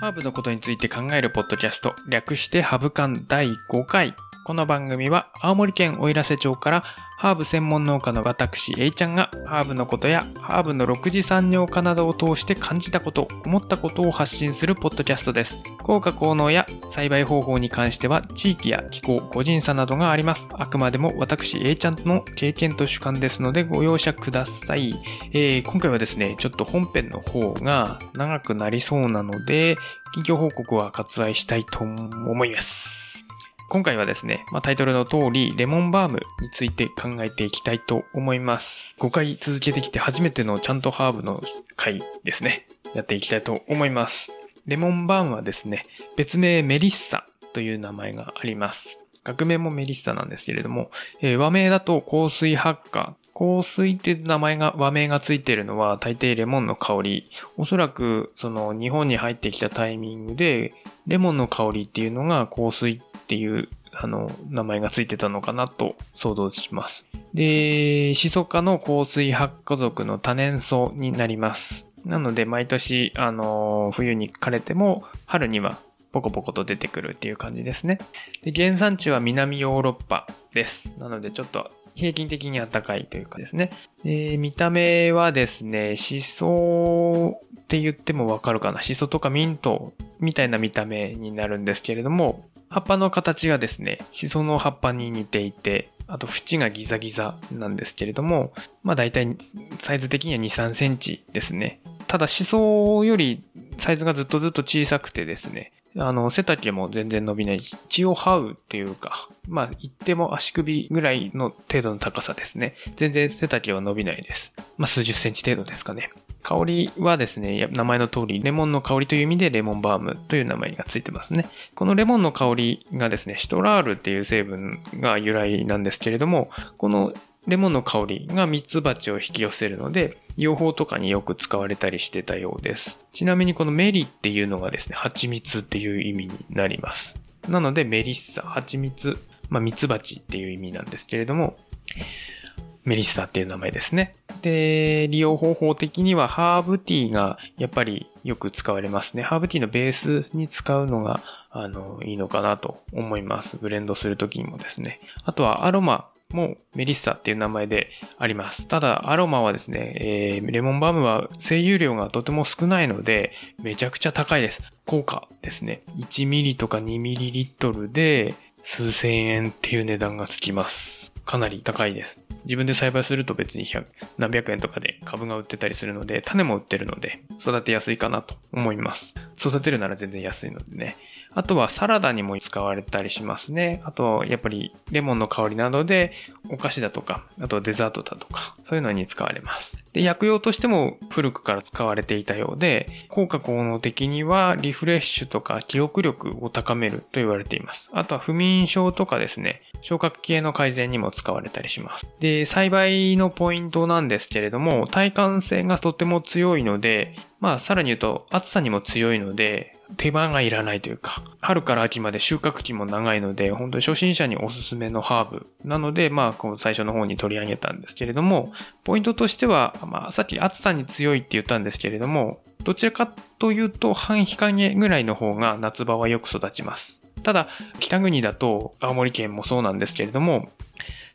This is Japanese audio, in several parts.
ハーブのことについて考えるポッドキャスト、略してハブ館第5回。この番組は青森県奥入瀬町からハーブ専門農家の私、A ちゃんがハーブのことやハーブの6次産業化などを通して感じたこと、思ったことを発信するポッドキャストです。効果効能や栽培方法に関しては地域や気候、個人差などがあります。あくまでも私、A ちゃんの経験と主観ですのでご容赦ください。えー、今回はですね、ちょっと本編の方が長くなりそうなので、近況報告は割愛したいと思います。今回はですね、まあ、タイトルの通り、レモンバームについて考えていきたいと思います。5回続けてきて初めてのちゃんとハーブの回ですね。やっていきたいと思います。レモンバームはですね、別名メリッサという名前があります。学名もメリッサなんですけれども、えー、和名だと香水ハッカー。香水って名前が、和名がついているのは大抵レモンの香り。おそらくその日本に入ってきたタイミングで、レモンの香りっていうのが香水っていう、あの、名前がついてたのかなと想像します。で、シソ科の香水発火属の多年草になります。なので、毎年、あの、冬に枯れても、春にはポコポコと出てくるっていう感じですね。で、原産地は南ヨーロッパです。なので、ちょっと平均的に暖かいというかですね。で、見た目はですね、シソって言ってもわかるかな。シソとかミントみたいな見た目になるんですけれども、葉っぱの形がですね、シソの葉っぱに似ていて、あと縁がギザギザなんですけれども、まあ大体サイズ的には2、3センチですね。ただシソよりサイズがずっとずっと小さくてですね、あの、背丈も全然伸びないし、血を這うっていうか、まあ、言っても足首ぐらいの程度の高さですね。全然背丈は伸びないです。まあ、数十センチ程度ですかね。香りはですね、名前の通り、レモンの香りという意味でレモンバームという名前がついてますね。このレモンの香りがですね、シトラールっていう成分が由来なんですけれども、このレモンの香りがミツバチを引き寄せるので、養蜂とかによく使われたりしてたようです。ちなみにこのメリっていうのがですね、蜂蜜っていう意味になります。なのでメリッサ、蜂蜜、まあミツバチっていう意味なんですけれども、メリッサっていう名前ですね。で、利用方法的にはハーブティーがやっぱりよく使われますね。ハーブティーのベースに使うのが、あの、いいのかなと思います。ブレンドするときにもですね。あとはアロマもメリッサっていう名前であります。ただ、アロマはですね、えー、レモンバームは精油量がとても少ないので、めちゃくちゃ高いです。効果ですね。1ミリとか2ミリリットルで数千円っていう値段がつきます。かなり高いです。自分で栽培すると別に何百円とかで株が売ってたりするので、種も売ってるので、育てやすいかなと思います。育てるなら全然安いのでね。あとはサラダにも使われたりしますね。あと、やっぱりレモンの香りなどでお菓子だとか、あとデザートだとか、そういうのに使われます。で、薬用としても古くから使われていたようで、効果効能的にはリフレッシュとか記憶力を高めると言われています。あとは不眠症とかですね、消化器系の改善にも使われたりします。で、栽培のポイントなんですけれども、耐寒性がとても強いので、まあ、さらに言うと暑さにも強いので、手間がいらないというか、春から秋まで収穫期も長いので、本当に初心者におすすめのハーブなので、まあ、この最初の方に取り上げたんですけれども、ポイントとしては、まあ、さっき暑さに強いって言ったんですけれども、どちらかというと、半日陰ぐらいの方が夏場はよく育ちます。ただ、北国だと、青森県もそうなんですけれども、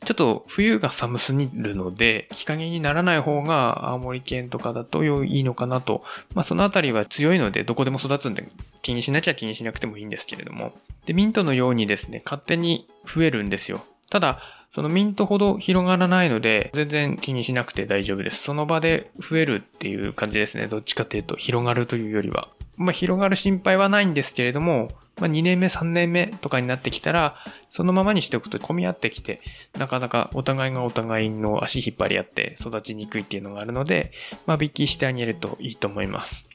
ちょっと冬が寒すぎるので、日陰にならない方が青森県とかだといいのかなと。まあそのあたりは強いのでどこでも育つんで気にしなきゃ気にしなくてもいいんですけれども。で、ミントのようにですね、勝手に増えるんですよ。ただ、そのミントほど広がらないので、全然気にしなくて大丈夫です。その場で増えるっていう感じですね。どっちかというと、広がるというよりは。まあ、広がる心配はないんですけれども、まあ、2年目、3年目とかになってきたら、そのままにしておくと混み合ってきて、なかなかお互いがお互いの足引っ張り合って育ちにくいっていうのがあるので、まあ、引きしてあげるといいと思います。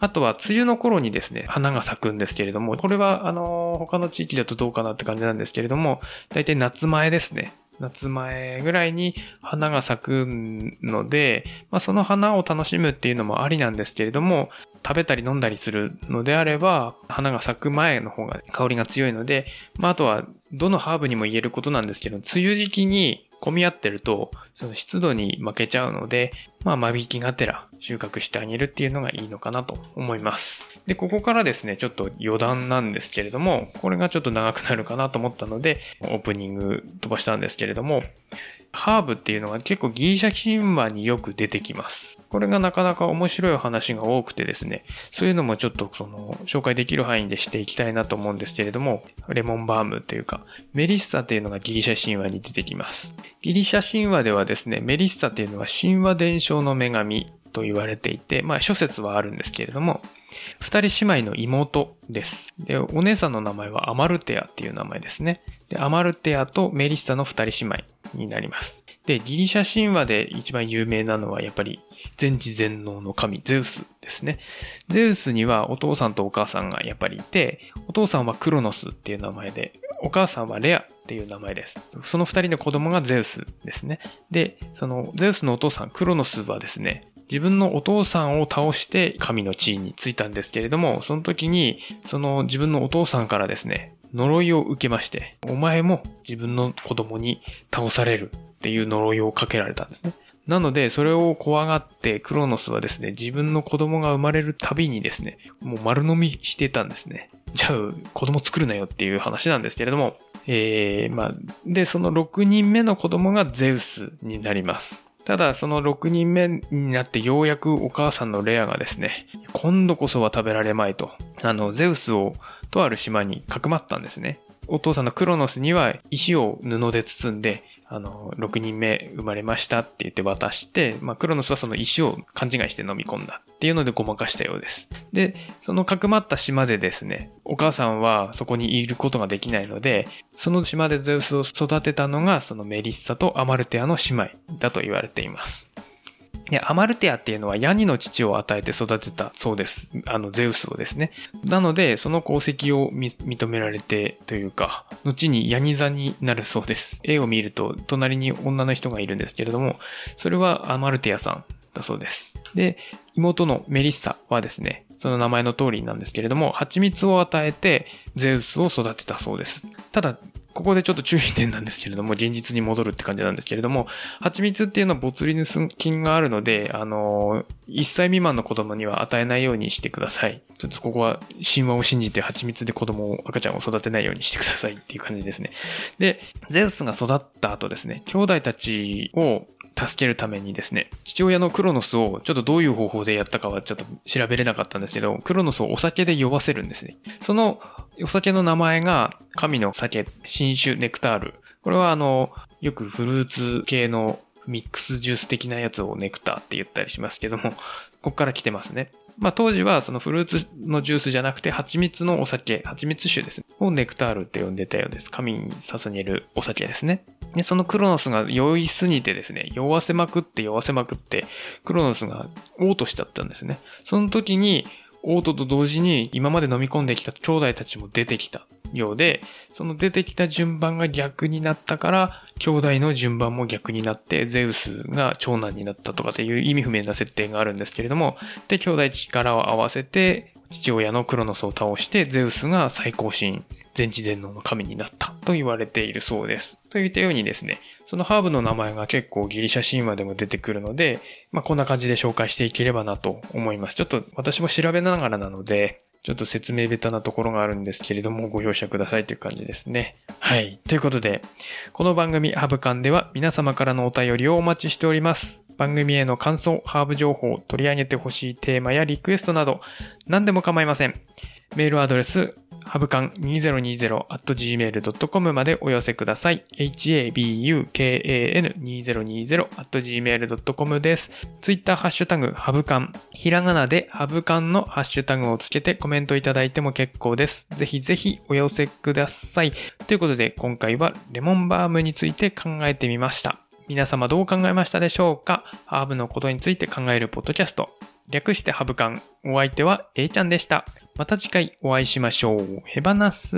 あとは、梅雨の頃にですね、花が咲くんですけれども、これは、あの、他の地域だとどうかなって感じなんですけれども、大体夏前ですね。夏前ぐらいに花が咲くので、まあ、その花を楽しむっていうのもありなんですけれども、食べたり飲んだりするのであれば、花が咲く前の方が香りが強いので、まあ、あとは、どのハーブにも言えることなんですけど、梅雨時期に混み合ってると、その湿度に負けちゃうので、まあ間引きがてら収穫してあげるっていうのがいいのかなと思います。で、ここからですね、ちょっと余談なんですけれども、これがちょっと長くなるかなと思ったので、オープニング飛ばしたんですけれども、ハーブっていうのが結構ギリシャ神話によく出てきます。これがなかなか面白い話が多くてですね、そういうのもちょっとその紹介できる範囲でしていきたいなと思うんですけれども、レモンバームというか、メリッサっていうのがギリシャ神話に出てきます。ギリシャ神話ではですね、メリッサっていうのは神話伝承の女神と言われていて、まあ諸説はあるんですけれども、二人姉妹の妹です。で、お姉さんの名前はアマルテアっていう名前ですね。で、アマルテアとメリッサの二人姉妹になります。で、ギリシャ神話で一番有名なのはやっぱり全知全能の神ゼウスですね。ゼウスにはお父さんとお母さんがやっぱりいて、お父さんはクロノスっていう名前で、お母さんはレアっていう名前です。その二人の子供がゼウスですね。で、そのゼウスのお父さんクロノスはですね、自分のお父さんを倒して神の地位についたんですけれども、その時に、その自分のお父さんからですね、呪いを受けまして、お前も自分の子供に倒されるっていう呪いをかけられたんですね。なので、それを怖がってクロノスはですね、自分の子供が生まれるたびにですね、もう丸飲みしてたんですね。じゃあ、子供作るなよっていう話なんですけれども、えー、まあ、で、その6人目の子供がゼウスになります。ただ、その6人目になってようやくお母さんのレアがですね、今度こそは食べられまいと、あの、ゼウスをとある島にかくまったんですね。お父さんのクロノスには石を布で包んで、あの、6人目生まれましたって言って渡して、まあ、クロノスはその石を勘違いして飲み込んだっていうのでごまかしたようです。で、そのかくまった島でですね、お母さんはそこにいることができないので、その島でゼウスを育てたのが、そのメリッサとアマルテアの姉妹だと言われています。で、アマルテアっていうのはヤニの父を与えて育てたそうです。あの、ゼウスをですね。なので、その功績を認められてというか、後にヤニ座になるそうです。絵を見ると、隣に女の人がいるんですけれども、それはアマルテアさんだそうです。で、妹のメリッサはですね、その名前の通りなんですけれども、蜂蜜を与えてゼウスを育てたそうです。ただ、ここでちょっと注意点なんですけれども、現実に戻るって感じなんですけれども、蜂蜜っていうのはボツリヌス菌があるので、あの、1歳未満の子供には与えないようにしてください。ちょっとここは神話を信じて蜂蜜で子供を、赤ちゃんを育てないようにしてくださいっていう感じですね。で、ゼウスが育った後ですね、兄弟たちを助けるためにですね、父親のクロノスをちょっとどういう方法でやったかはちょっと調べれなかったんですけど、クロノスをお酒で酔わせるんですね。そのお酒の名前が神の酒、新酒ネクタール。これはあの、よくフルーツ系のミックスジュース的なやつをネクターって言ったりしますけども、こっから来てますね。まあ当時はそのフルーツのジュースじゃなくて蜂蜜のお酒、蜂蜜酒ですね。をネクタールって呼んでたようです。神に捧げるお酒ですね。で、そのクロノスが酔いすぎてですね、酔わせまくって酔わせまくって、クロノスが嘔吐しちゃったんですね。その時に、オートと同時に今まで飲み込んできた兄弟たちも出てきたようで、その出てきた順番が逆になったから、兄弟の順番も逆になって、ゼウスが長男になったとかっていう意味不明な設定があるんですけれども、で、兄弟力を合わせて、父親のクロノスを倒して、ゼウスが最高神、全知全能の神になったと言われているそうです。といったようにですね、そのハーブの名前が結構ギリシャ神話でも出てくるので、まあこんな感じで紹介していければなと思います。ちょっと私も調べながらなので、ちょっと説明ベタなところがあるんですけれども、ご容赦くださいという感じですね。はい。ということで、この番組ハブカンでは皆様からのお便りをお待ちしております。番組への感想、ハーブ情報、取り上げてほしいテーマやリクエストなど、何でも構いません。メールアドレス、ハブカン 2020.gmail.com までお寄せください。habukan2020.gmail.com です。ツイッターハッシュタグ、ハブカン。ひらがなでハブカンのハッシュタグをつけてコメントいただいても結構です。ぜひぜひお寄せください。ということで、今回はレモンバームについて考えてみました。皆様どう考えましたでしょうか？ハーブのことについて考えるポッドキャスト。略してハブカン。お相手は A ちゃんでした。また次回お会いしましょう。ヘバナス